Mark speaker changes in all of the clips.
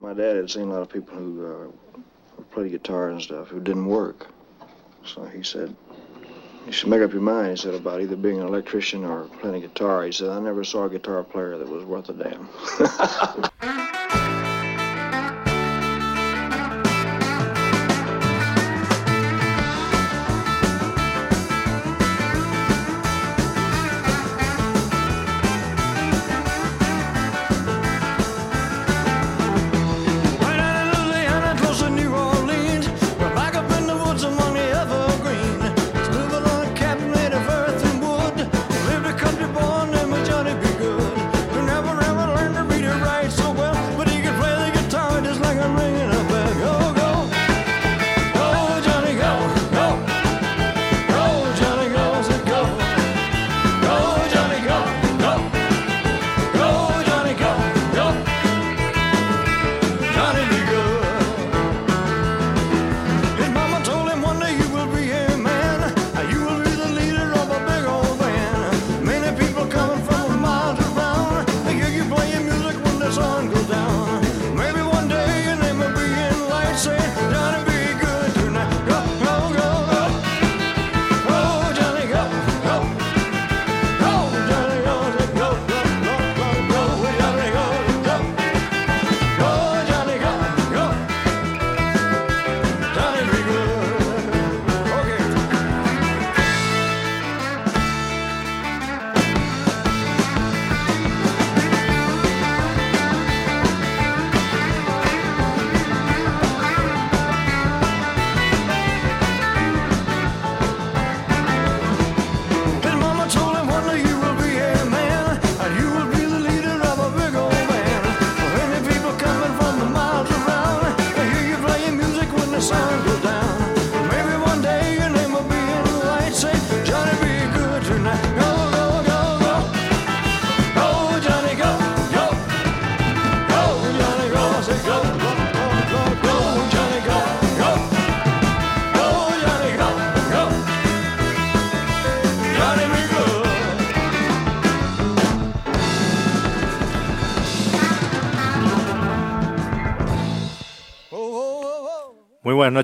Speaker 1: My dad had seen a lot of people who uh, played guitar and stuff who didn't work. So he said, you should make up your mind, he said, about either being an electrician or playing guitar. He said, I never saw a guitar player that was worth a damn.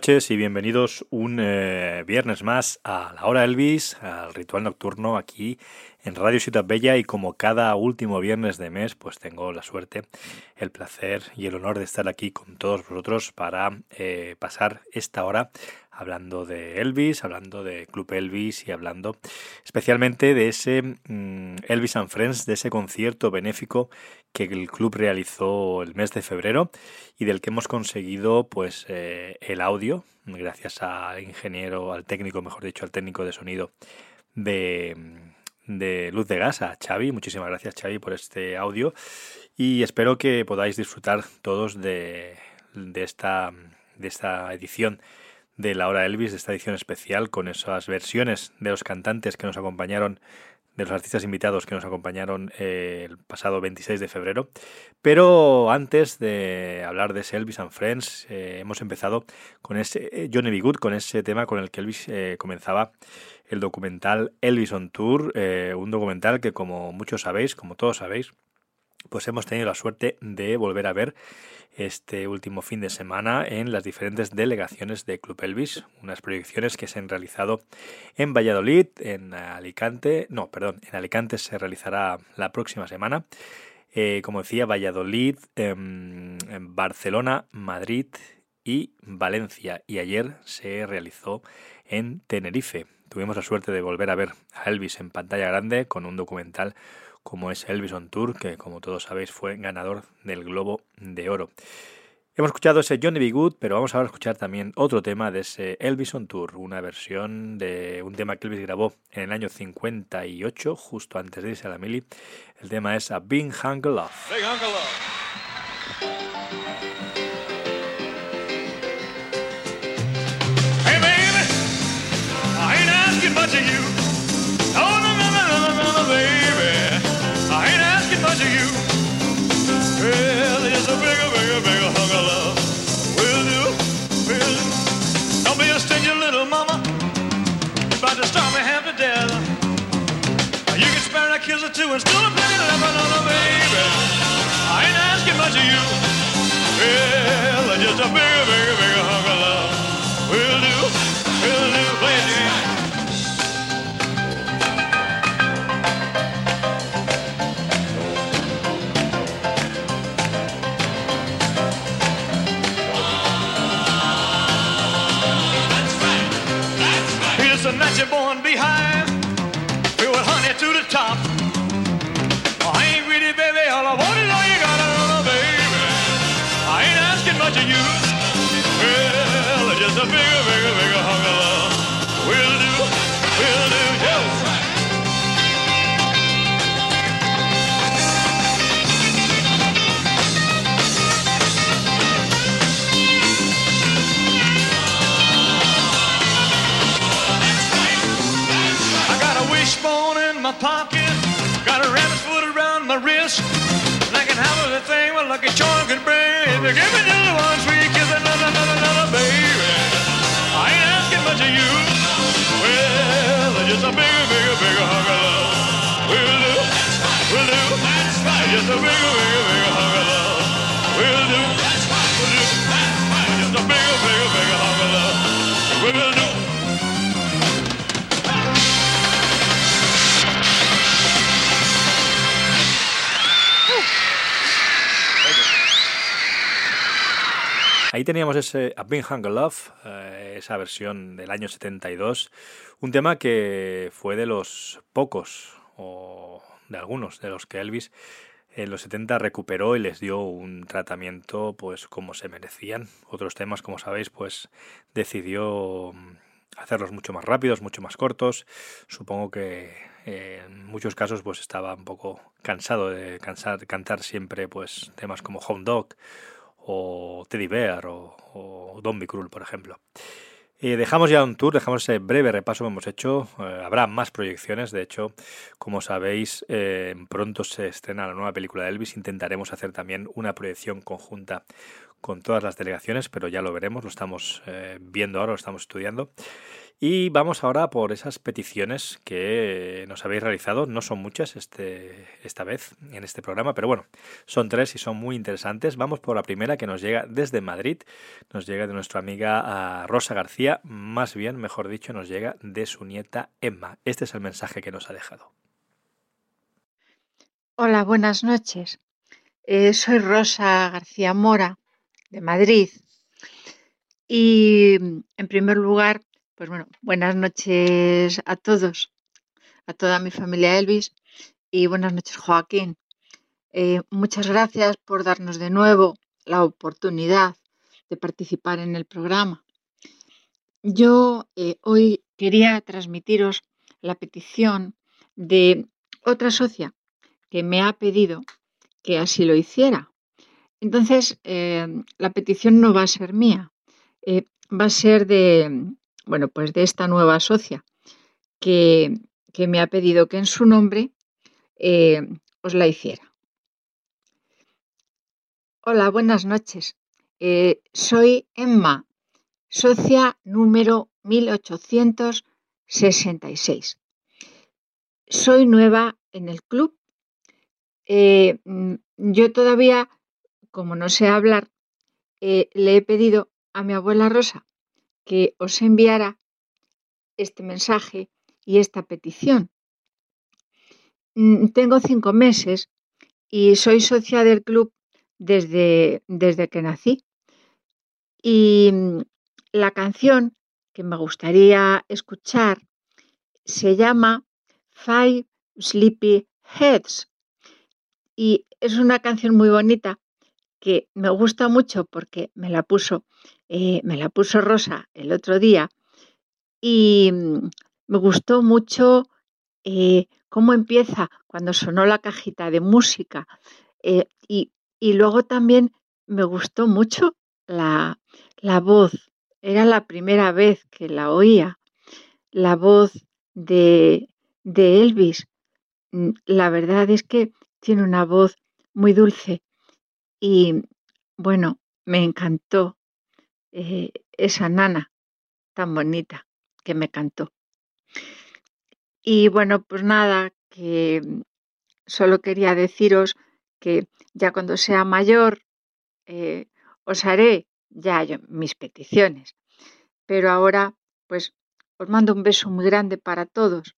Speaker 2: noches y bienvenidos un eh, viernes más a la hora Elvis, al ritual nocturno aquí en Radio Ciudad Bella y como cada último viernes de mes pues tengo la suerte, el placer y el honor de estar aquí con todos vosotros para eh, pasar esta hora hablando de Elvis, hablando de Club Elvis y hablando especialmente de ese mm, Elvis and Friends, de ese concierto benéfico que el club realizó el mes de febrero y del que hemos conseguido pues eh, el audio gracias al ingeniero, al técnico, mejor dicho, al técnico de sonido de, de Luz de Gas, a Xavi. Muchísimas gracias Xavi por este audio y espero que podáis disfrutar todos de, de, esta, de esta edición de la hora Elvis, de esta edición especial, con esas versiones de los cantantes que nos acompañaron, de los artistas invitados que nos acompañaron eh, el pasado 26 de febrero. Pero antes de hablar de ese Elvis and Friends, eh, hemos empezado con ese eh, Johnny B. Good, con ese tema con el que Elvis comenzaba el documental Elvis on Tour, un documental que como muchos sabéis, como todos sabéis, pues hemos tenido la suerte de volver a ver este último fin de semana en las diferentes delegaciones de Club Elvis, unas proyecciones que se han realizado en Valladolid, en Alicante, no, perdón, en Alicante se realizará la próxima semana, eh, como decía, Valladolid, em, en Barcelona, Madrid y Valencia, y ayer se realizó en Tenerife. Tuvimos la suerte de volver a ver a Elvis en pantalla grande con un documental como es Elvis on Tour, que como todos sabéis fue ganador del Globo de Oro. Hemos escuchado ese Johnny B. Good, pero vamos ahora a escuchar también otro tema de ese Elvis on Tour, una versión de un tema que Elvis grabó en el año 58, justo antes de irse a la mili. El tema es A Big Hunk Love. Big. Hey baby, asking much of you. Well, it's a bigger, bigger, bigger hunk of love. Will do, will do. Don't be a stingy little to me half to death. You can spare a kiss and still a the baby. I ain't asking much of you. Well, bigger, bigger, bigger hunk of love. Will do, will do, play born behind, filled with honey to the top. Pocket, teníamos ese A Hunk of Love, eh, esa versión del año 72, un tema que fue de los pocos, o de algunos, de los que Elvis en los 70 recuperó y les dio un tratamiento pues como se merecían. Otros temas, como sabéis, pues decidió hacerlos mucho más rápidos, mucho más cortos. Supongo que eh, en muchos casos pues estaba un poco cansado de cansar, cantar siempre pues temas como Home Dog o Teddy Bear o, o Don Cruel, por ejemplo. Dejamos ya un tour, dejamos ese breve repaso que hemos hecho. Eh, habrá más proyecciones, de hecho, como sabéis, eh, pronto se estrena la nueva película de Elvis. Intentaremos hacer también una proyección conjunta con todas las delegaciones, pero ya lo veremos, lo estamos eh, viendo ahora, lo estamos estudiando. Y vamos ahora por esas peticiones que nos habéis realizado. No son muchas este, esta vez en este programa, pero bueno, son tres y son muy interesantes. Vamos por la primera que nos llega desde Madrid. Nos llega de nuestra amiga ah, Rosa García. Más bien, mejor dicho, nos llega de su nieta Emma. Este es el mensaje que nos ha dejado.
Speaker 3: Hola, buenas noches. Eh, soy Rosa García Mora, de Madrid. Y en primer lugar, pues bueno, buenas noches a todos, a toda mi familia Elvis y buenas noches Joaquín. Eh, muchas gracias por darnos de nuevo la oportunidad de participar en el programa. Yo eh, hoy quería transmitiros la petición de otra socia que me ha pedido que así lo hiciera. Entonces, eh, la petición no va a ser mía, va a ser de, bueno, pues de esta nueva socia que, que me ha pedido que en su nombre eh, os la hiciera. Hola, buenas noches. Eh, soy Emma, socia número 1866. Soy nueva en el club. Eh, mm, yo todavía, como no sé hablar, le he pedido a mi abuela Rosa que os enviara este mensaje y esta petición. Mm, Tengo cinco meses y soy socia del club desde, desde que nací. Y mm, la canción que me gustaría escuchar se llama Five Sleepy Heads. Y es una canción muy bonita que me gusta mucho porque me la puso, eh, me la puso Rosa el otro día y mm, me gustó mucho eh, cómo empieza cuando sonó la cajita de música eh, y, y luego también me gustó mucho la, la voz. Era la primera vez que la oía, la voz de, de Elvis. Mm, La verdad es que tiene una voz muy dulce y bueno, me encantó eh, esa nana tan bonita que me cantó. Y bueno, pues nada, que solo quería deciros que ya cuando sea mayor eh, os haré ya mis peticiones. Pero ahora, pues, os mando un beso muy grande para todos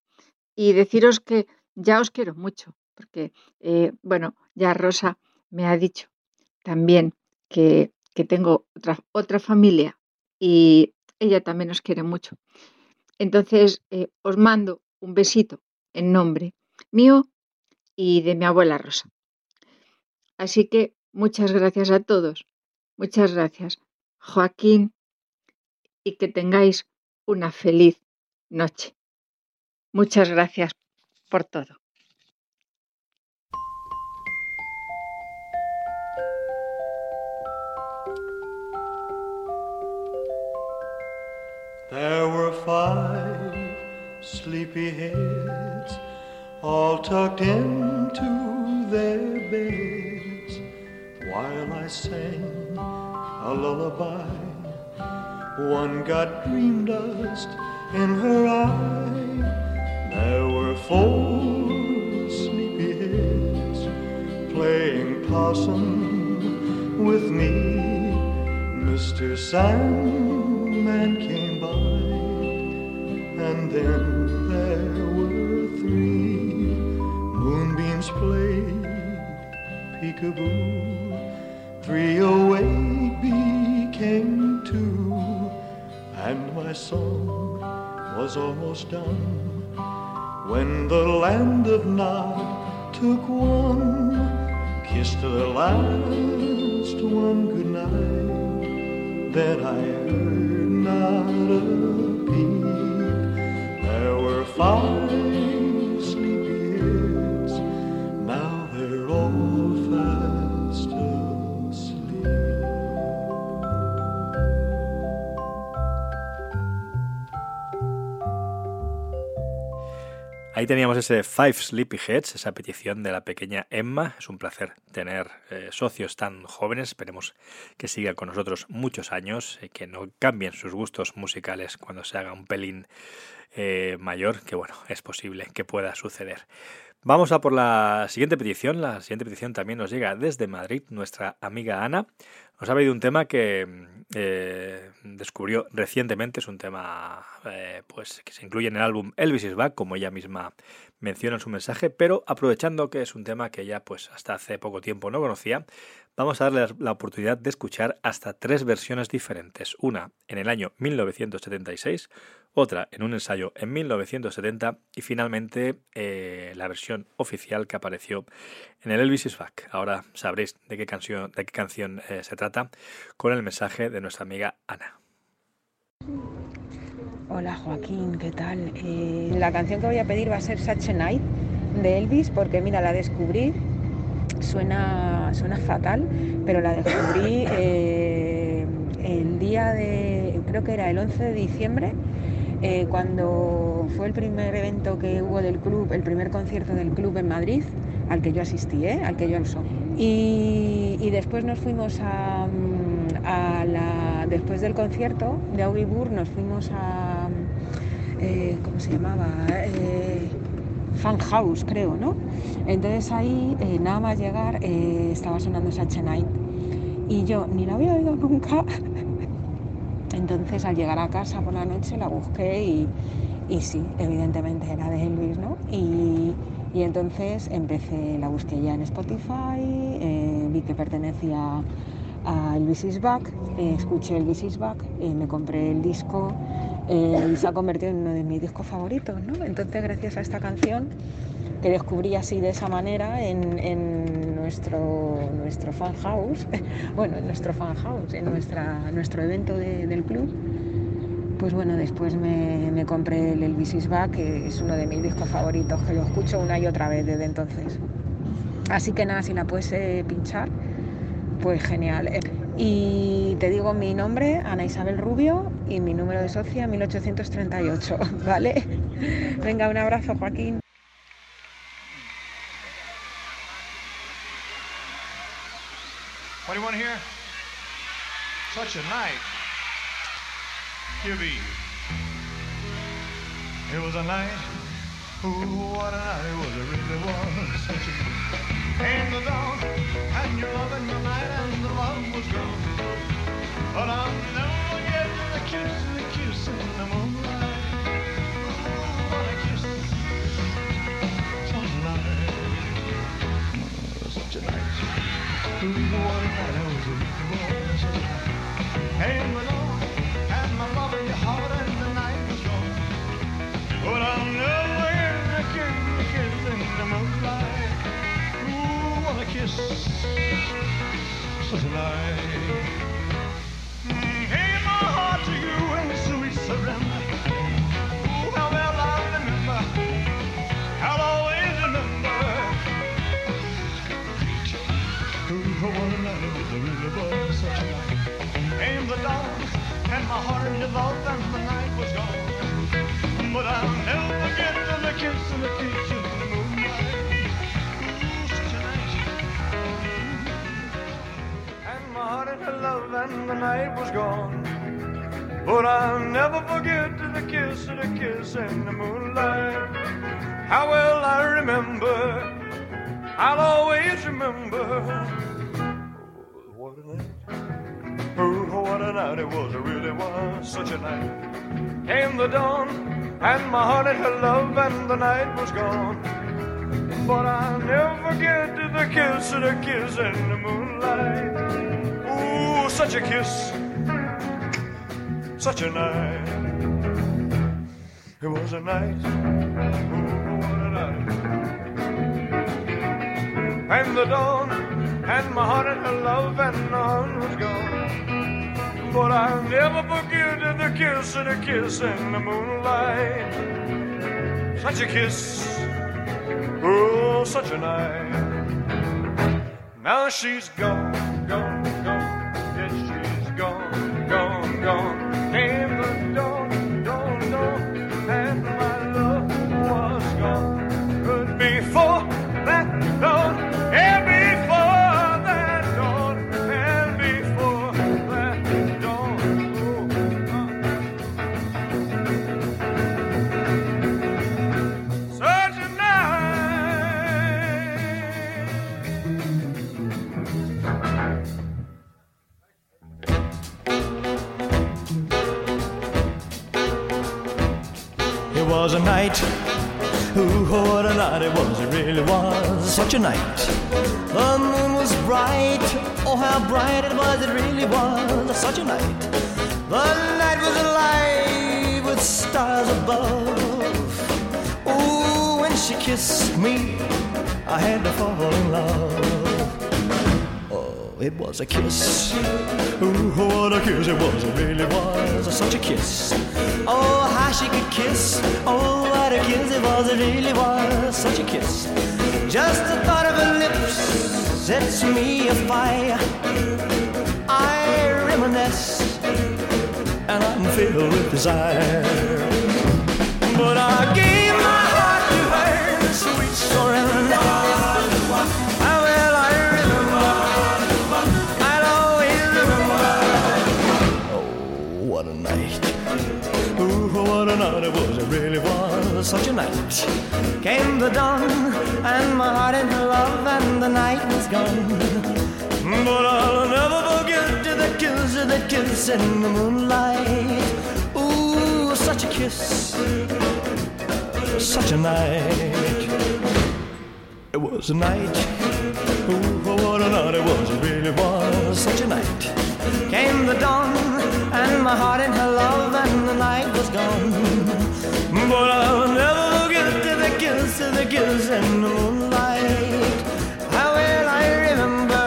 Speaker 3: y deciros que ya os quiero mucho, porque, eh, bueno, ya Rosa me ha dicho también que, tengo otra, otra familia y ella también os quiere mucho. Entonces, eh, os mando un besito en nombre mío y de mi abuela Rosa. Así que muchas gracias a todos. Muchas gracias, Joaquín, y que tengáis una feliz noche. Muchas gracias por todo.
Speaker 1: Five sleepy heads all tucked into their beds while I sang a lullaby. One got dream dust in her eye. There were four sleepy heads playing possum with me. Mr. Sandman came by, and then there were three moonbeams played peekaboo. Three awake became two, and my song was almost done when the land of Nod took one, kissed the last one goodnight. Then I heard not a. There
Speaker 2: Ahí teníamos ese Five Sleepy Heads, esa petición de la pequeña Emma. Es un placer tener eh, socios tan jóvenes. Esperemos que siga con nosotros muchos años, y que no cambien sus gustos musicales cuando se haga un pelín eh, mayor, que bueno, es posible que pueda suceder. Vamos a por la siguiente petición. La siguiente petición también nos llega desde Madrid, nuestra amiga Ana. Nos ha pedido un tema que eh, descubrió recientemente, es un tema eh, pues, que se incluye en el álbum Elvis is Back, como ella misma menciona en su mensaje, pero aprovechando que es un tema que ella pues, hasta hace poco tiempo no conocía, vamos a darle la oportunidad de escuchar hasta tres versiones diferentes. Una en el año 1976, otra en un ensayo en 1970 y finalmente eh, la versión oficial que apareció en el Elvis is Back. Ahora sabréis de qué canción, eh, se trata con el mensaje de nuestra amiga Ana.
Speaker 4: Hola Joaquín, ¿qué tal? Eh, la canción que voy a pedir va a ser Such a Night de Elvis porque mira, la descubrí, suena, suena fatal, pero la descubrí el día de, creo que era el 11 de diciembre eh, cuando fue el primer evento que hubo del club, el primer concierto del club en Madrid, al que yo asistí, ¿eh? al que yo alzó. Y, y después nos fuimos a, a, la, después del concierto de Augibur, nos fuimos a, eh, ¿cómo se llamaba? Eh, Fan House, creo, ¿no? Entonces ahí, eh, nada más llegar, eh, estaba sonando Sacha Night. Y yo ni la había oído nunca, entonces al llegar a casa por la noche la busqué y, y sí, evidentemente era de Elvis, ¿no? Y, y entonces empecé, la busqué ya en Spotify, eh, vi que pertenecía a Elvis is Back, escuché Elvis is Back, me compré el disco eh, se ha convertido en uno de mis discos favoritos, ¿no? Entonces gracias a esta canción que descubrí así de esa manera en, en nuestro, nuestro fan house, bueno, en nuestro fan house, en nuestra, nuestro evento de, del club. Pues bueno, después me, me compré el Elvis is Back, que es uno de mis discos favoritos, que lo escucho una y otra vez desde entonces. Así que nada, si la puedes eh, pinchar, pues genial. Y te digo mi nombre, Ana Isabel Rubio, y mi número de socia, 1838, ¿vale? Venga, un abrazo, Joaquín.
Speaker 5: To hear? Such a night. QB. It was a night. Ooh, what a night it was. It really was. Such a And the dawn. And your love and your night. And the love was gone. Her love, and the night was gone. But I'll never forget the kiss and the kiss in the moonlight. Ooh, such a kiss, such a night. It was a night. Ooh, what a night. And the dawn, and my heart and her love, and heart was gone. But I'll never forget the kiss and the kiss in the moonlight. Such a kiss, oh, such a night. Now she's gone, gone. Night.
Speaker 1: Ooh, what a night it was. It really was such a night. The moon was bright. Oh, how bright it was. It really was such a night. The night was alive with stars above. Ooh, when she kissed me, I had to fall in love. It was a kiss. Ooh, what a kiss it was. It really was such a kiss. Oh, how she could kiss. Oh, what a kiss it was. It really was such a kiss. Just the thought of her lips sets me afire. I reminisce and I'm filled with desire. But I gave my heart to her sweet surrender. A night it was. It really was such a night. Came the dawn, and my heart in love, and the night was gone. But I'll never forget the kiss, the kiss in the moonlight. Ooh, such a kiss, such a night. It was a night. Ooh, what a night it was. It really was such a night. Came the dawn, and my heart in her love, and the night was gone. But I'll never forget the kiss, the kiss in the moonlight. How well I remember.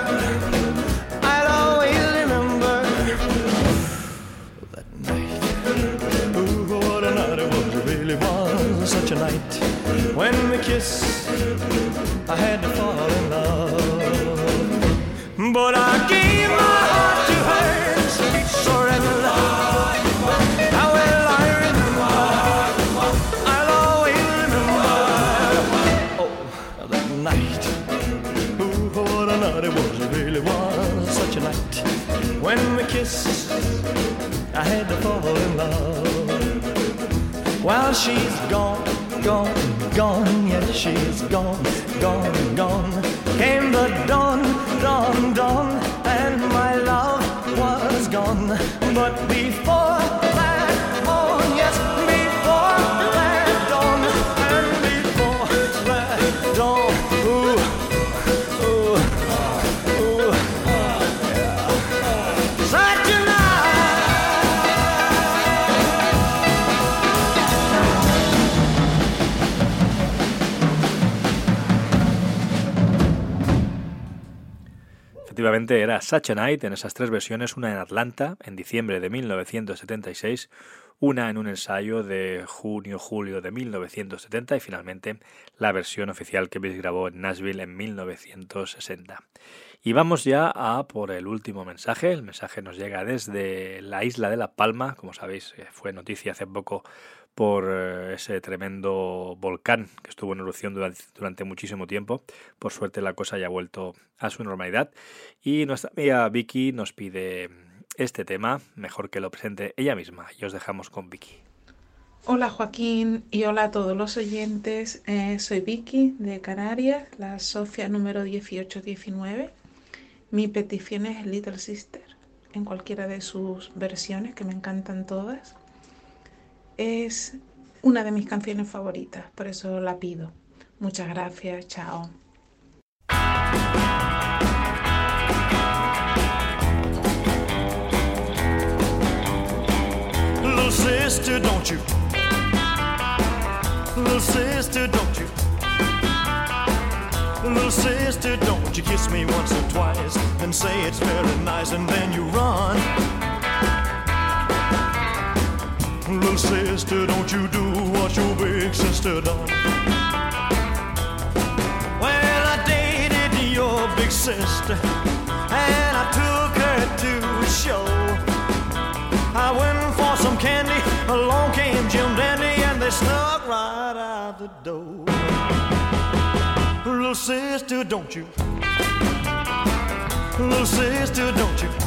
Speaker 1: I'll always remember that night. Ooh, what a night it was. Really was such a night. When we kissed, I had to fall in love. But I gave my Kissed, I had to fall in love. While she's gone, gone, gone, yes, she's gone, gone, gone. Came the dawn, dawn, dawn, and my love was gone. But before
Speaker 2: Efectivamente, era Such a Night en esas tres versiones, una en Atlanta en diciembre de 1976, una en un ensayo de junio-julio de 1970 y finalmente la versión oficial que grabó en Nashville en 1960. Y vamos ya a por el último mensaje. El mensaje nos llega desde la isla de La Palma. Como sabéis, eh, fue noticia hace poco por eh, ese tremendo volcán que estuvo en erupción durante, muchísimo tiempo. Por suerte la cosa ya ha vuelto a su normalidad. Y nuestra amiga Vicky nos pide este tema, mejor que lo presente ella misma. Y os dejamos con Vicky.
Speaker 6: Hola Joaquín y hola a todos los oyentes. Eh, soy Vicky de Canarias, la Sofía número 1819. Mi petición es Little Sister, en cualquiera de sus versiones, que me encantan todas es una de mis canciones favoritas, por eso la pido. Muchas gracias, chao.
Speaker 1: Sister, don't you? Little sister, don't you? Little sister, don't you kiss me once or twice and say it's very nice and then you run. Little sister, don't you do what your big sister done. Well, I dated your big sister, and I took her to a show. I went for some candy, along came Jim Dandy, and they snuck right out the door. Little sister, don't you? Little sister, don't you?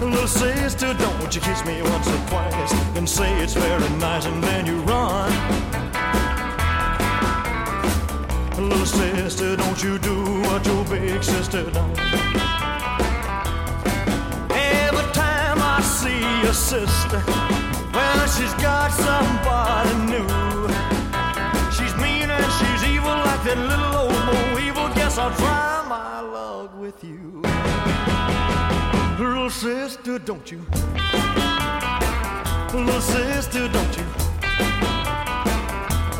Speaker 1: Little sister, don't you kiss me once or twice and say it's very nice and then you run. Little sister, don't you do what your big sister done. Every time I see your sister, well, she's got somebody new. She's mean and she's evil like that little old Mo evil. Guess I'll try my luck sister, don't you? Little sister, don't you?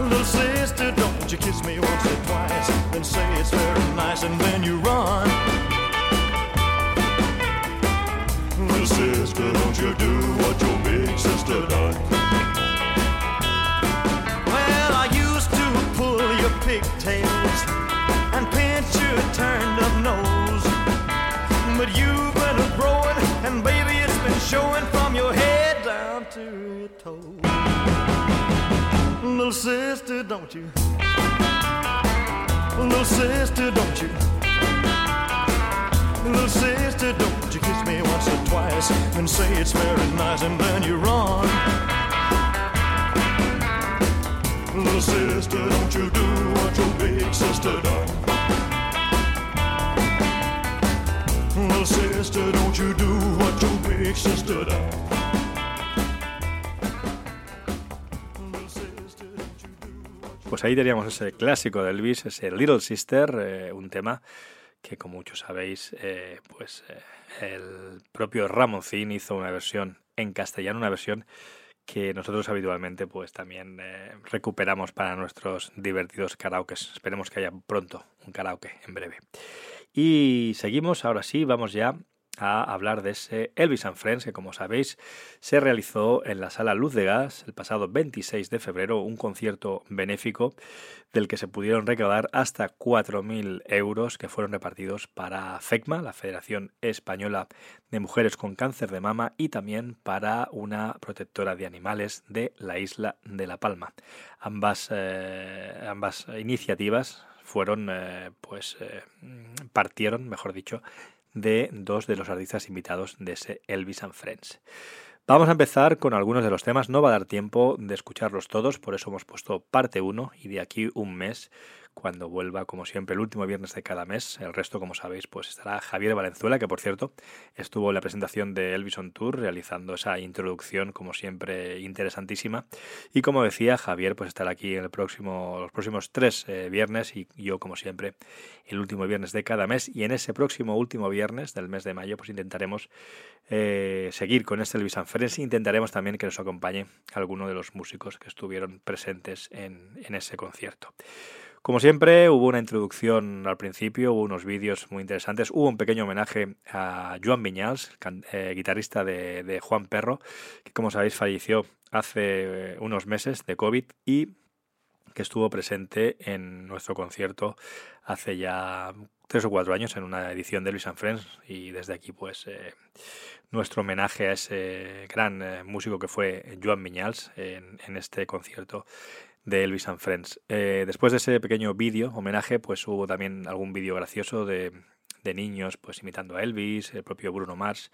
Speaker 1: Little sister, don't you kiss me once or twice and say it's very nice and then you run. Little sister, don't you do what your big sister done. Well, I used to pull your pigtails showing from your head down to your toes. Little sister, don't you? Little sister, don't you? Little sister, don't you kiss me once or twice and say it's very nice and then you run. Little sister, don't you do what your big sister done. Little sister, don't you do what your
Speaker 2: Pues ahí teníamos ese clásico de Elvis, ese Little Sister, eh, un tema que como muchos sabéis, eh, pues eh, el propio Ramoncín hizo una versión en castellano, una versión que nosotros habitualmente pues también recuperamos para nuestros divertidos karaokes. Esperemos que haya pronto un karaoke en breve. Y seguimos, ahora sí, vamos ya a hablar de ese Elvis and Friends, que como sabéis se realizó en la sala Luz de Gas el pasado 26 de febrero, un concierto benéfico del que se pudieron recaudar hasta 4.000 euros que fueron repartidos para FECMA, la Federación Española de Mujeres con Cáncer de Mama, y también para una protectora de animales de la isla de La Palma. Ambas, eh, ambas iniciativas fueron, eh, pues, eh, partieron, mejor dicho, de dos de los artistas invitados de ese Elvis and Friends. Vamos a empezar con algunos de los temas, no va a dar tiempo de escucharlos todos, por eso hemos puesto parte 1 y de aquí un mes cuando vuelva, como siempre, el último viernes de cada mes. El resto, como sabéis, pues estará Javier Valenzuela, que por cierto estuvo en la presentación de Elvis on Tour, realizando esa introducción, como siempre, interesantísima. Y como decía, Javier pues estará aquí en el próximo, los próximos tres eh, viernes y yo, como siempre, el último viernes de cada mes. Y en ese próximo último viernes del mes de mayo, pues intentaremos eh, seguir con este Elvis and Friends. Intentaremos también que nos acompañe alguno de los músicos que estuvieron presentes en, en ese concierto. Como siempre, hubo una introducción al principio, hubo unos vídeos muy interesantes, hubo un pequeño homenaje a Joan Viñals, eh, guitarrista de, Juan Perro, que como sabéis falleció hace unos meses de COVID y que estuvo presente en nuestro concierto hace ya tres o cuatro años en una edición de Luis and Friends y desde aquí pues eh, nuestro homenaje a ese gran eh, músico que fue Joan Viñals en este concierto de Elvis and Friends. Eh, después de ese pequeño vídeo, homenaje, pues hubo también algún vídeo gracioso de, de, niños pues imitando a Elvis, el propio Bruno Mars.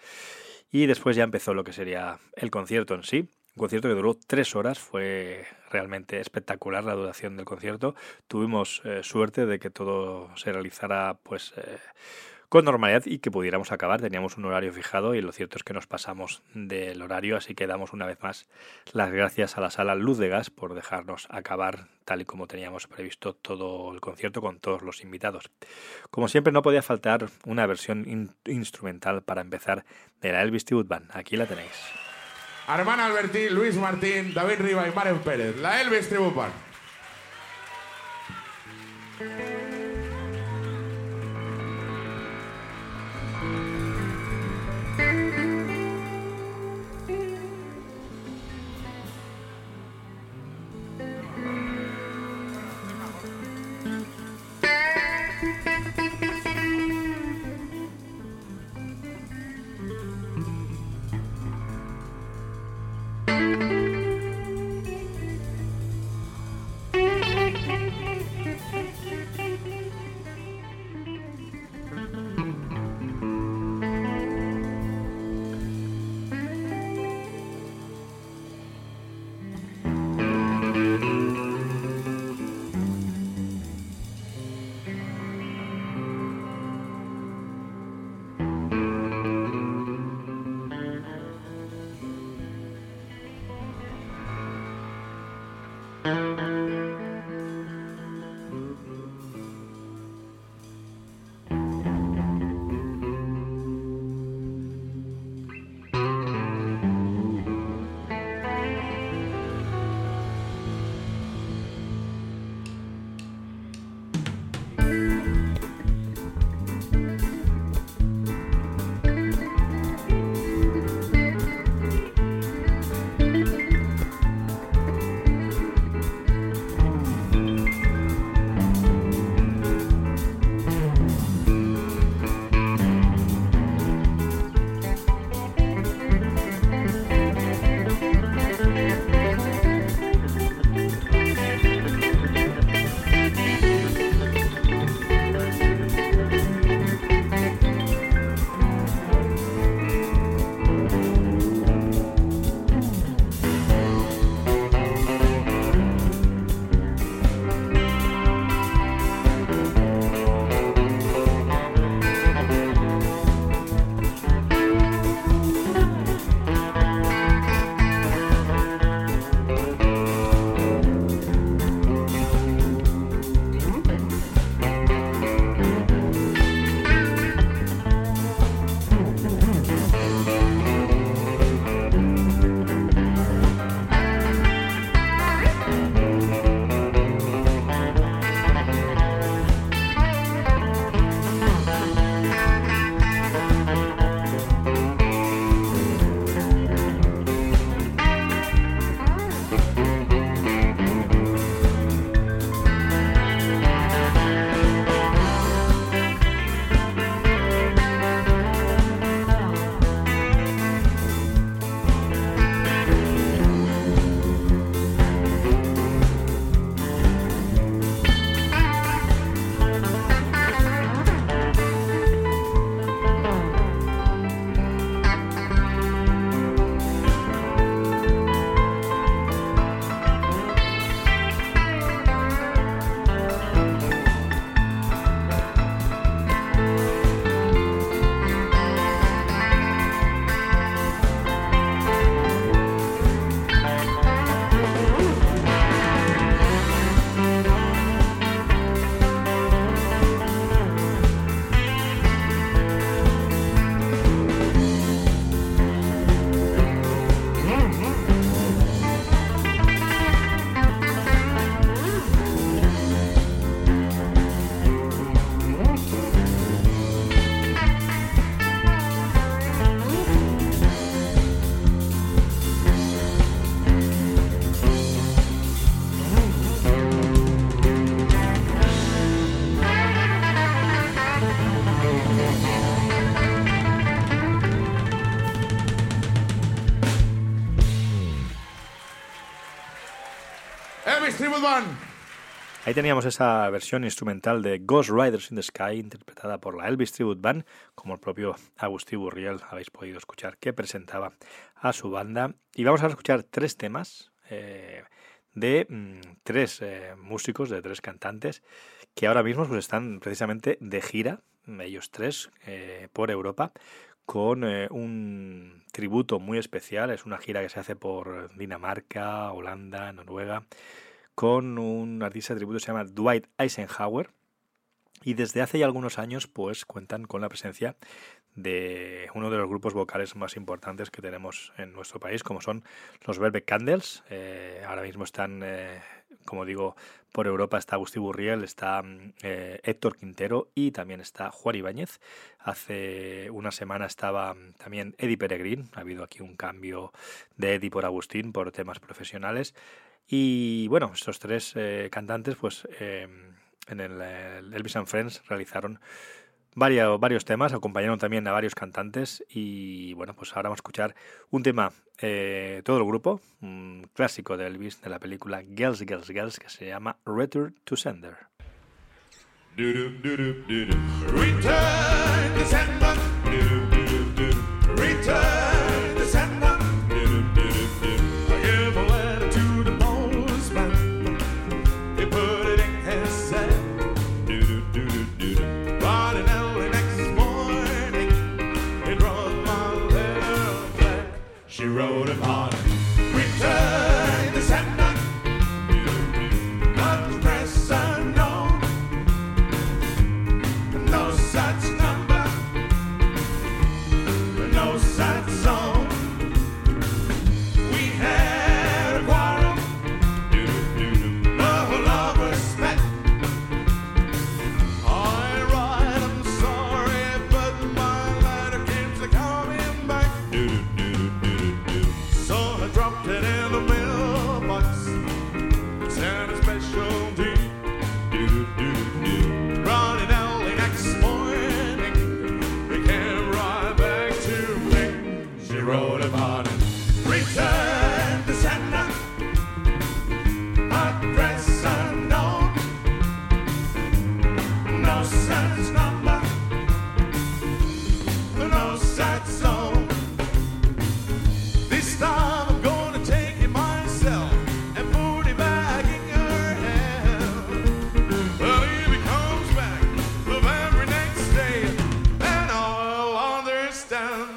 Speaker 2: Y después ya empezó lo que sería el concierto en sí. Un concierto que duró tres horas, fue realmente espectacular la duración del concierto. Tuvimos eh, suerte de que todo se realizara pues eh, con normalidad y que pudiéramos acabar. Teníamos un horario fijado y lo cierto es que nos pasamos del horario, así que damos una vez más las gracias a la sala Luz de Gas por dejarnos acabar tal y como teníamos previsto todo el concierto con todos los invitados. Como siempre no podía faltar una versión instrumental para empezar de la Elvis Tribute Band. Aquí la tenéis.
Speaker 7: Armán Alberti, Luis Martín, David Riva y Maren Pérez, la Elvis Tribute Band.
Speaker 2: Ahí teníamos esa versión instrumental de Ghost Riders in the Sky, interpretada por la Elvis Tribute Band, como el propio Agustí Burriel habéis podido escuchar, que presentaba a su banda. Y vamos a escuchar tres temas eh, de mm, tres eh, músicos, de tres cantantes, que ahora mismo pues, están precisamente de gira, ellos tres, eh, por Europa, con un tributo muy especial. Es una gira que se hace por Dinamarca, Holanda, Noruega, con un artista de tributo que se llama Dwight Eisenhower. Y desde hace ya algunos años, pues cuentan con la presencia de uno de los grupos vocales más importantes que tenemos en nuestro país, como son los Velvet Candles. Eh, ahora mismo están, eh, como digo, por Europa está Agustín Burriel, está eh, Héctor Quintero y también está Juan Ibáñez. Hace una semana estaba también Eddie Peregrín. Ha habido aquí un cambio de Eddie por Agustín por temas profesionales. Y bueno, estos tres cantantes, pues en el, el Elvis and Friends realizaron varios, varios temas, acompañaron también a varios cantantes y bueno, pues ahora vamos a escuchar un tema, eh, todo el grupo, un clásico de Elvis de la película Girls, Girls, Girls que se llama Return to Sender.
Speaker 7: Return to sender.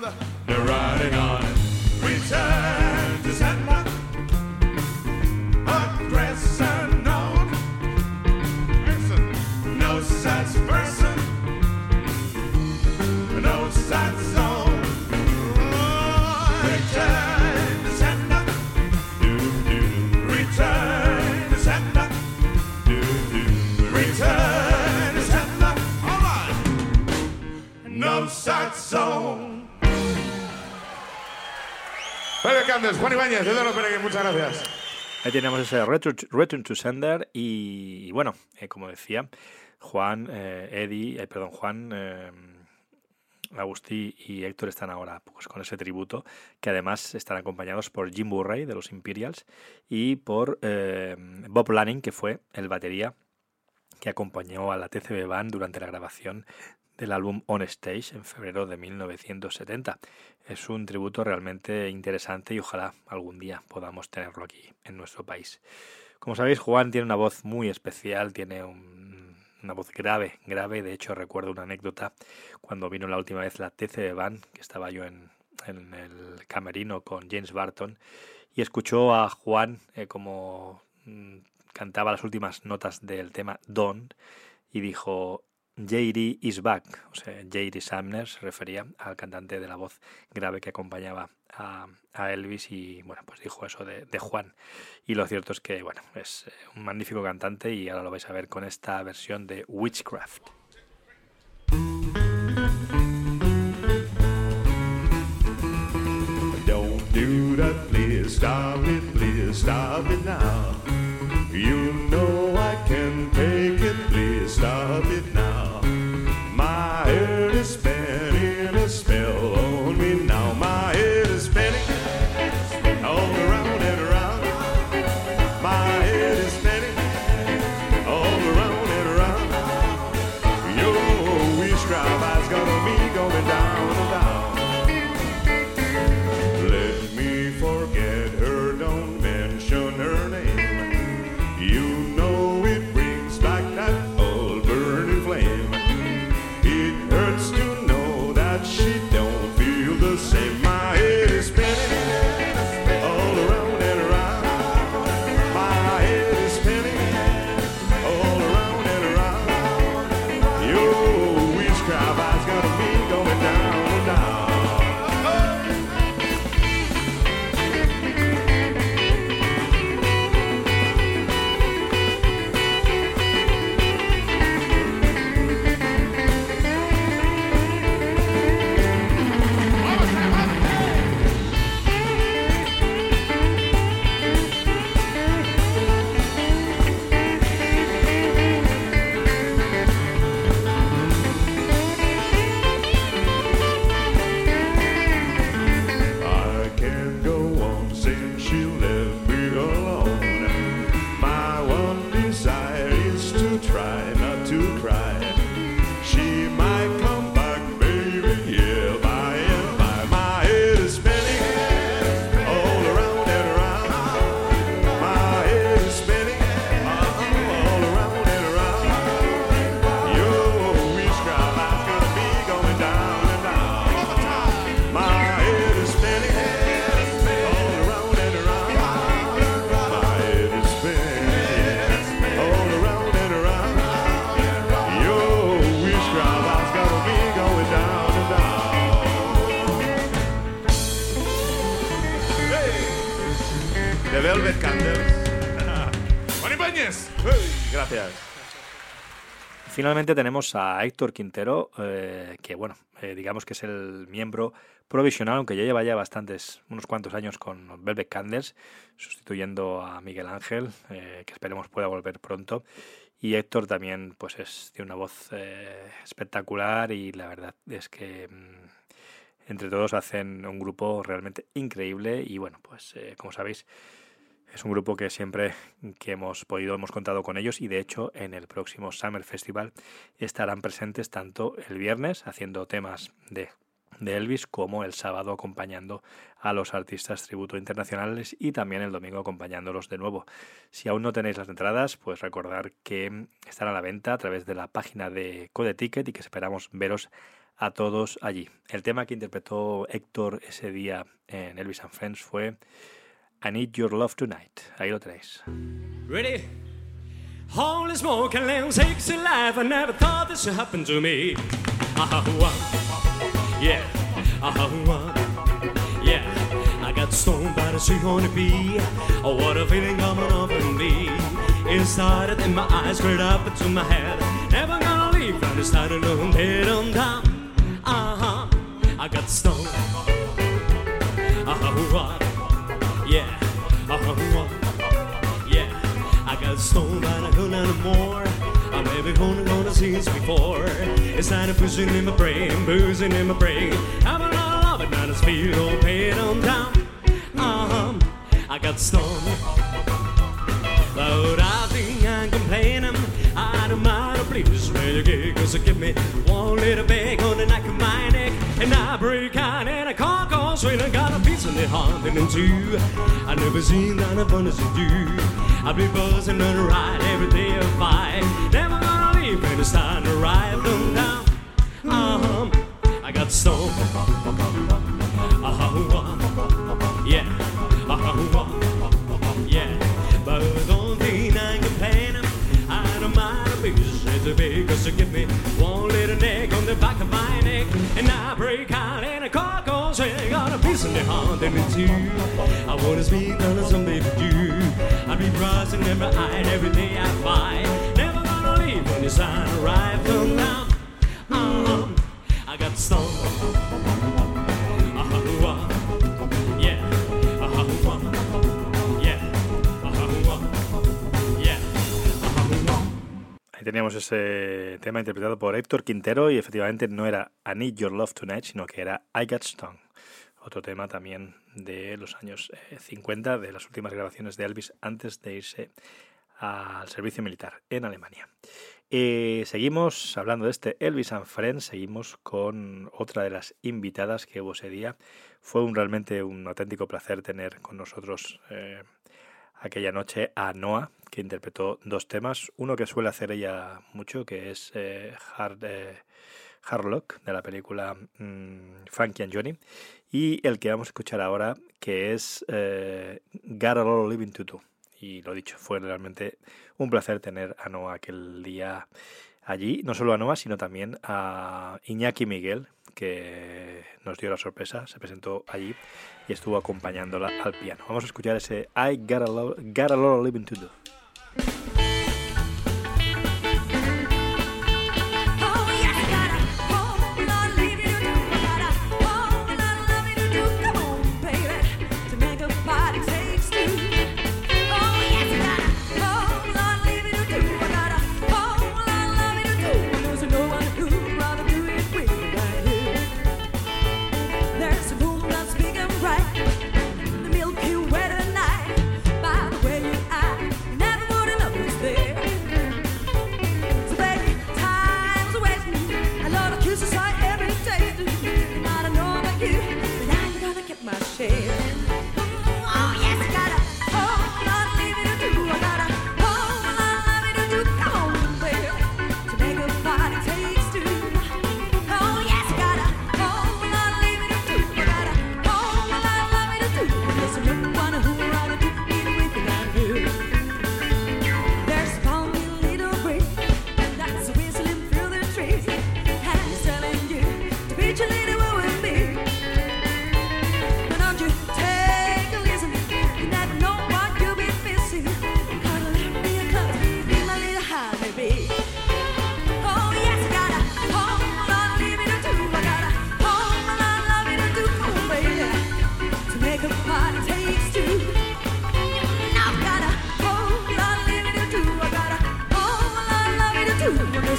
Speaker 7: Understand. They're riding on it. Return to sender. Address unknown. Listen, no such person. No such song. Return to sender. Return to sender. Return to sender. All right. No such song. Pepe Candes, Juan Ibáñez, Eduardo muchas gracias.
Speaker 2: Ahí tenemos ese Return, to Sender y, bueno, eh, como decía, Juan, eh, Eddie, eh, perdón, Juan, Agustí y Héctor están ahora pues, con ese tributo, que además están acompañados por Jim Burray de los Imperials y por Bob Lanning, que fue el batería que acompañó a la TCB Band durante la grabación del álbum On Stage en febrero de 1970. Es un tributo realmente interesante y ojalá algún día podamos tenerlo aquí en nuestro país. Como sabéis, Juan tiene una voz muy especial, tiene un- una voz grave, grave. De hecho, recuerdo una anécdota cuando vino la última vez la TCB Band, que estaba yo en, en el camerino con James Barton, y escuchó a Juan eh, como mm, cantaba las últimas notas del tema Don y dijo JD is back, o sea, JD Sumner se refería al cantante de la voz grave que acompañaba a, a Elvis y bueno, pues dijo eso de, de Juan. Y lo cierto es que bueno, es eh, un magnífico cantante y ahora lo vais a ver con esta versión de Witchcraft.
Speaker 7: Don't do that, please stop it, please stop it now. You know
Speaker 2: Finalmente tenemos a Héctor Quintero, eh, que bueno, eh, digamos que es el miembro provisional, aunque ya lleva ya bastantes, unos cuantos años con Velvet Candles, sustituyendo a Miguel Ángel, eh, que esperemos pueda volver pronto. Y Héctor también, pues es de una voz espectacular y la verdad es que mm, entre todos hacen un grupo realmente increíble y bueno, pues como sabéis, es un grupo que siempre que hemos podido hemos contado con ellos y de hecho en el próximo Summer Festival estarán presentes tanto el viernes haciendo temas de, Elvis como el sábado acompañando a los artistas tributo internacionales y también el domingo acompañándolos de nuevo. Si aún no tenéis las entradas, pues recordar que están a la venta a través de la página de Code Ticket y que esperamos veros a todos allí. El tema que interpretó Héctor ese día en Elvis and Friends fue I Need Your Love Tonight. Ahí lo tenéis.
Speaker 8: Ready? Holy smoke and lamb sakes alive. I never thought this would happen to me. Ah, uh, yeah. Ah, uh, yeah. I got stoned by the sea on bee. Oh, what a feeling coming up in me. It started in my eyes, straight up into my head. Never gonna leave from the start of the head on down. Uh huh. I got stoned. Uh-huh, yeah. Yeah. I got stoned but I couldn't anymore. I'm maybe gonna gonna see this before. It's not a pushing in my brain, boozing in my brain. I'm a lot of love it, not a speed or pain on down. Uh-huh. I got stoned. But I think I'm complaining. I don't mind a please when you get cause give me one little bag on the neck of my neck. And I break out straight. I got a piece in the heart and in two. I never seen that abundance of you. I'll be buzzing on a ride every day of five. Never gonna leave when it's time to ride them down. Uh-huh. I got stoned. Uh-huh. Yeah. Uh-huh. Yeah. But don't think I'm complaining. I don't mind a piece of the because you give me one little neck on the back of my neck. And I break out and got. I be rising every every I fight. Never gonna leave when the sun arrives now. Uh-huh. I got stoned. Uh-huh. Uh-huh.
Speaker 2: Teníamos ese tema interpretado por Héctor Quintero y efectivamente no era I Need Your Love Tonight, sino que era I Got Stung. Otro tema también de los años eh, 50, de las últimas grabaciones de Elvis antes de irse al servicio militar en Alemania. Eh, seguimos hablando de este Elvis and Friends, seguimos con otra de las invitadas que hubo ese día. Fue un, realmente un auténtico placer tener con nosotros eh, aquella noche a Noah, que interpretó dos temas. Uno que suele hacer ella mucho, que es eh, Hard, eh, Hard Lock, de la película mm, Frankie and Johnny. Y el que vamos a escuchar ahora, que es eh, Got a Lot Living to Do. Y lo dicho, fue realmente un placer tener a Noah aquel día allí. No solo a Noah, sino también a Iñaki Miguel, que nos dio la sorpresa, se presentó allí y estuvo acompañándola al piano. Vamos a escuchar ese I Got a Lot, Living to Do.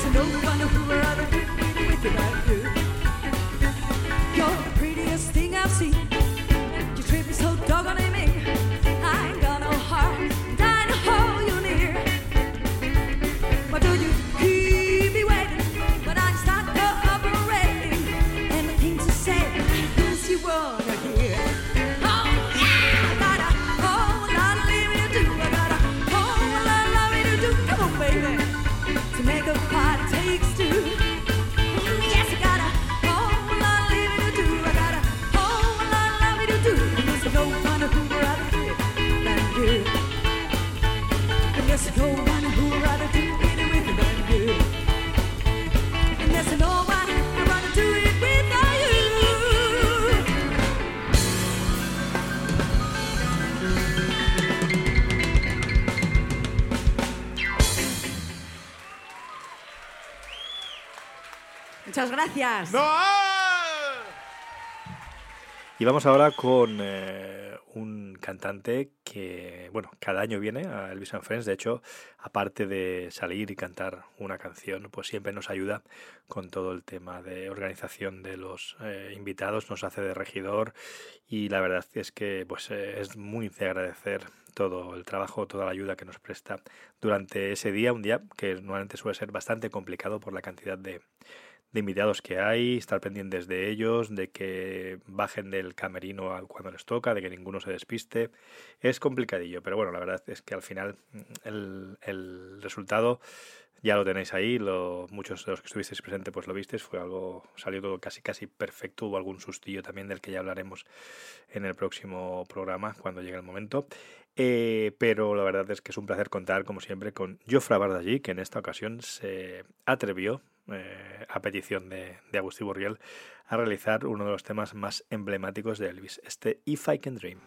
Speaker 9: So no one who
Speaker 2: Y vamos ahora con eh, un cantante que, bueno, cada año viene a Elvis and Friends. De hecho, aparte de salir y cantar una canción, pues siempre nos ayuda con todo el tema de organización de los eh, invitados, nos hace de regidor y la verdad es que pues eh, es muy de agradecer todo el trabajo, toda la ayuda que nos presta durante ese día, un día que normalmente suele ser bastante complicado por la cantidad de, de invitados que hay, estar pendientes de ellos, de que bajen del camerino cuando les toca, de que ninguno se despiste. Es complicadillo, pero bueno, la verdad es que al final mm, el, el resultado ya lo tenéis ahí, lo, muchos de los que estuvisteis presentes pues lo visteis, fue algo, salió todo casi casi perfecto, hubo algún sustillo también del que ya hablaremos en el próximo programa cuando llegue el momento. Eh, pero la verdad es que es un placer contar, como siempre, con Jofra Bardagí, que en esta ocasión se atrevió, eh, a petición de, de Agustí Borriel, a realizar uno de los temas más emblemáticos de Elvis, este If I Can Dream.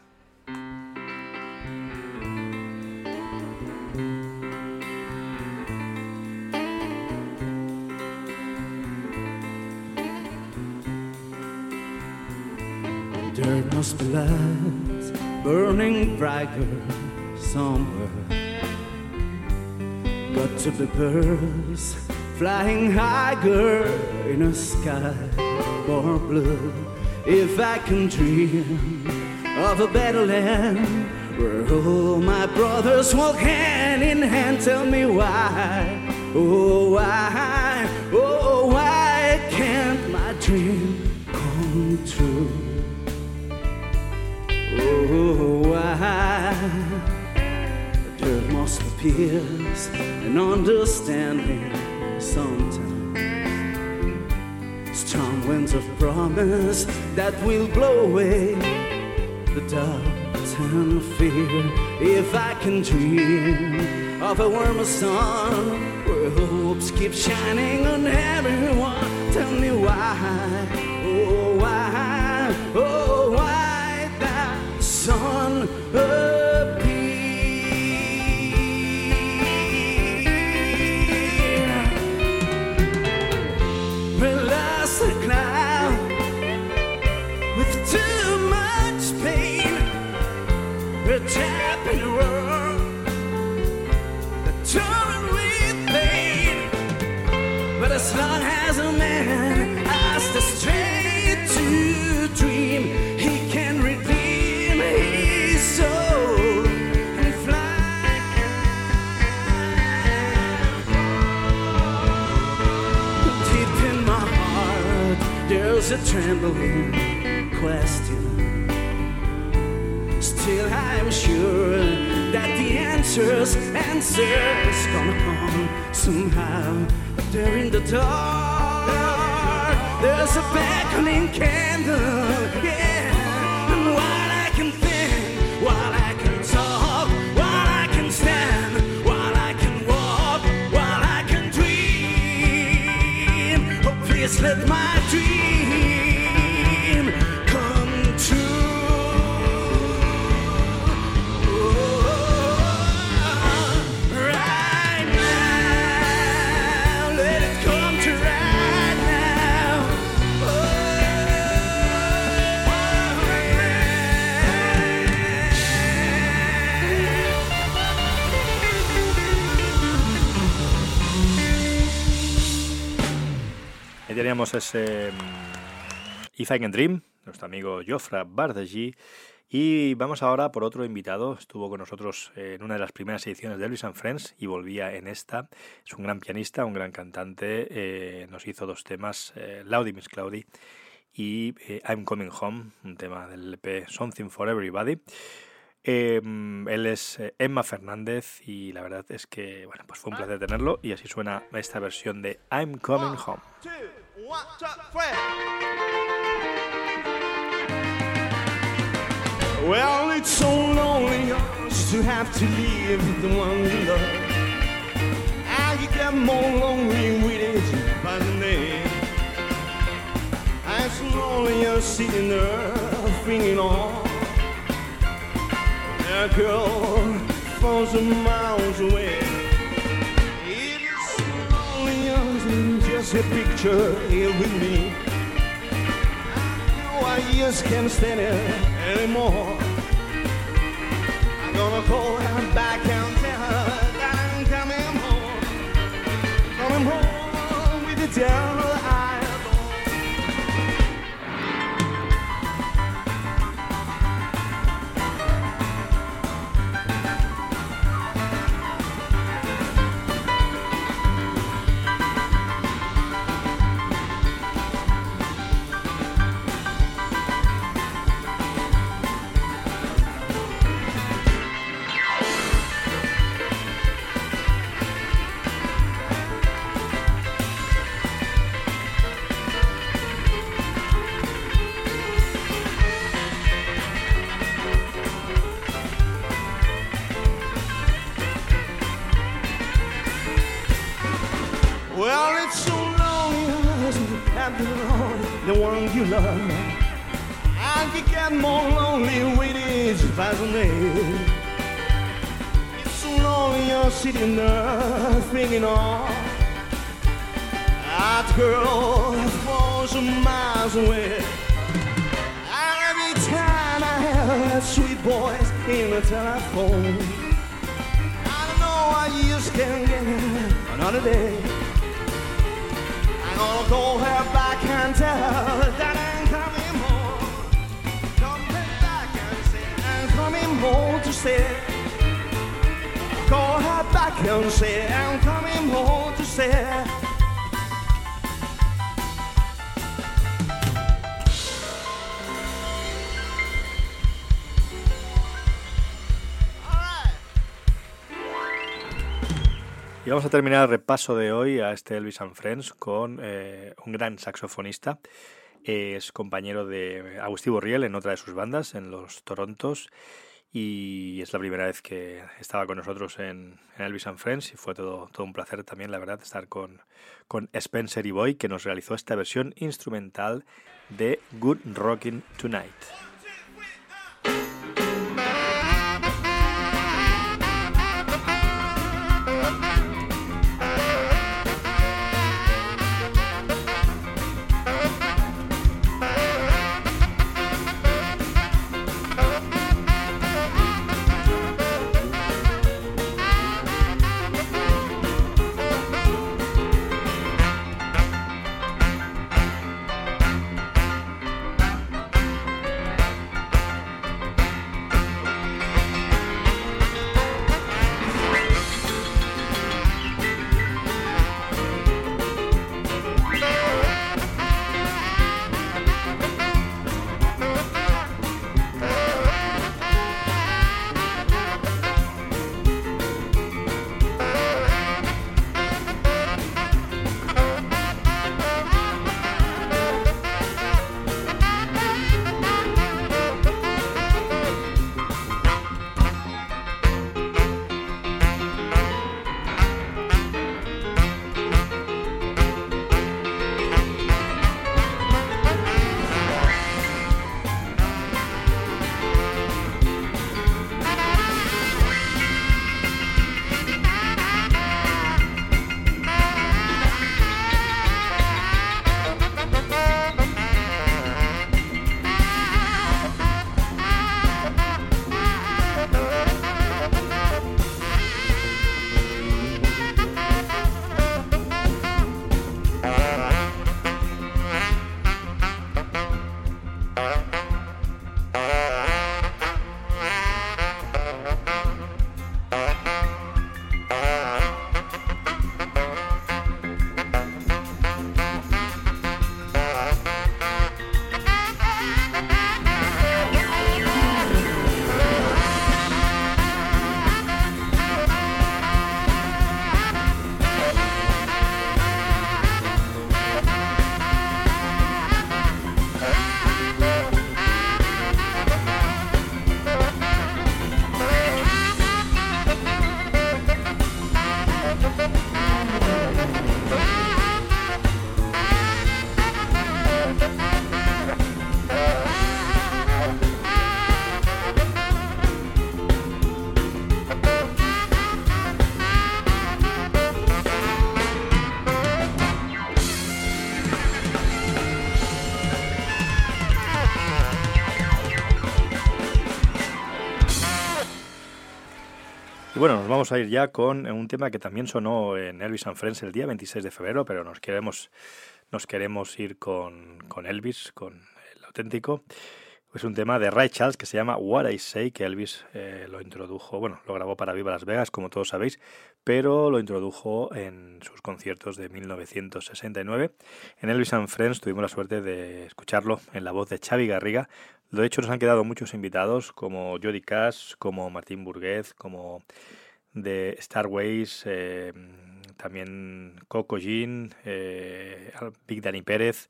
Speaker 10: There burning brighter somewhere. Got to be flying higher in a sky more blue. If I can dream of a better land where all my brothers walk hand in hand, tell me why, oh why, oh why can't my dream come true? Oh, why there must be peace and understanding sometimes. Strong winds of promise that will blow away the doubt and fear. If I can dream of a warmer sun where hopes keep shining on everyone, tell me why, oh why, oh why that sun appear. As long as a man has the strength to dream, he can redeem his soul and fly. Deep in my heart, there's a trembling question. Still, I'm sure that the answers, answers gonna come somehow. There in the dark, there's a beckoning candle, while I can think, while I can talk, while I can stand, while I can walk, while I can dream, please let my dream
Speaker 2: teníamos ese mm, If I Can Dream, nuestro amigo Jofra Bardagí. Y vamos ahora por otro invitado. Estuvo con nosotros en una de las primeras ediciones de Elvis and Friends y volvía en esta. Es un gran pianista, un gran cantante. eh, nos hizo dos temas, eh, Laudy Miss Cloudy y eh, I'm Coming Home, un tema del EP Something for Everybody. Eh, él es eh, Emma Fernández y la verdad es que bueno, pues fue un placer tenerlo y así suena esta versión de I'm Coming Home.
Speaker 7: Well, it's so lonely just to have to leave the one you love. You get more lonely with it by the day. So lonely you're sitting there thinking on. A girl thousand miles away. Is
Speaker 1: a picture here with me. I just can't stand it anymore. I'm gonna call her back and tell her that I'm coming home. Coming home with the devil another day. I'm gonna call her back and tell her that I'm coming home. Coming back and say I'm coming home to stay. Call her back and say I'm coming home to stay.
Speaker 2: Y vamos a terminar el repaso de hoy a este Elvis and Friends con eh, un gran saxofonista. Es compañero de Agustín Borriel en otra de sus bandas, en los Torontos. Y es la primera vez que estaba con nosotros en, Elvis and Friends. Y fue todo, todo un placer también, la verdad, estar con, con Spencer y Boy, que nos realizó esta versión instrumental de Good Rockin' Tonight. Y bueno, nos vamos a ir ya con un tema que también sonó en Elvis and Friends el día 26 de febrero, pero nos queremos, nos queremos ir con, con Elvis, con el auténtico. Es un tema de Ray Charles que se llama What I Say, que Elvis eh, lo introdujo, bueno, lo grabó para Viva Las Vegas, como todos sabéis, pero lo introdujo en sus conciertos de 1969. En Elvis and Friends tuvimos la suerte de escucharlo en la voz de Xavi Garriga. De hecho, nos han quedado muchos invitados, como Jody Cash, como Martín Burguez, como de Starways, eh, también Coco Jean, eh, Big Danny Pérez,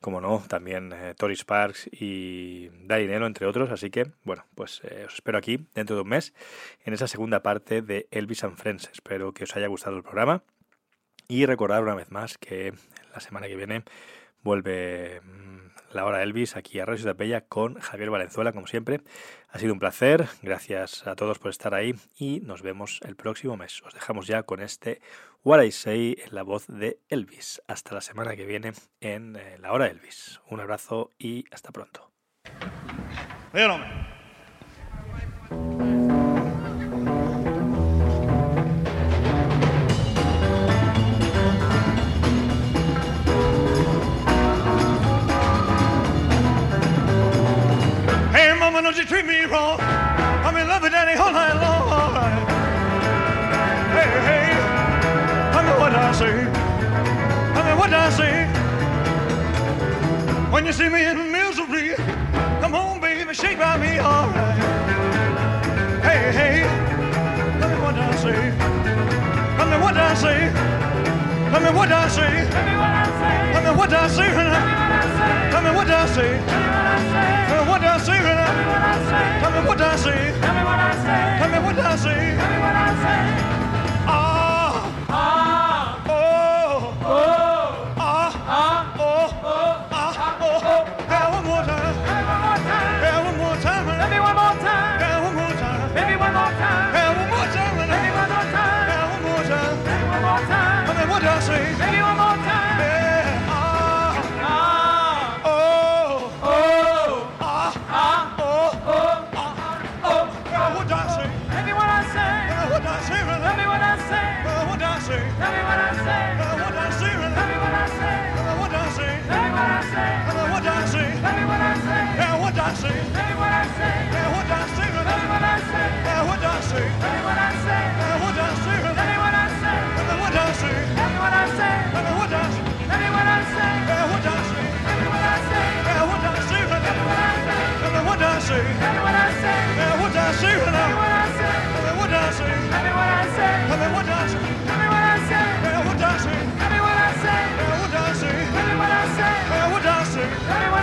Speaker 2: como no, también eh, Tori Sparks y Darinero, entre otros. Así que, bueno, pues eh, os espero aquí dentro de un mes en esa segunda parte de Elvis and Friends. Espero que os haya gustado el programa y recordar una vez más que la semana que viene vuelve mm, la hora Elvis aquí a Radio Ciudad Bella con Javier Valenzuela, como siempre. Ha sido un placer, gracias a todos por estar ahí y nos vemos el próximo mes. Os dejamos ya con este What I Say en la voz de Elvis. Hasta la semana que viene en eh, la hora Elvis. Un abrazo y hasta pronto.
Speaker 5: Hey, mama, don't you treat me wrong. When you see me in misery, come on, baby, shake by me, all right. Hey, hey, tell me what I say. Tell me what I say. Tell me what I say. Tell me what I say. Tell me what I say. Tell me what I say. Tell me what I say. Tell me what I say. Tell me what I say. say? Tell me what I say. Tell me what I say. Tell me what I say. Tell me what I say. Tell me what I say. Tell me what I say. Tell me what I say. Tell me what I say. Tell me what I say. Tell me what I say. Tell me what I say. Tell me what I say. Tell me what I say.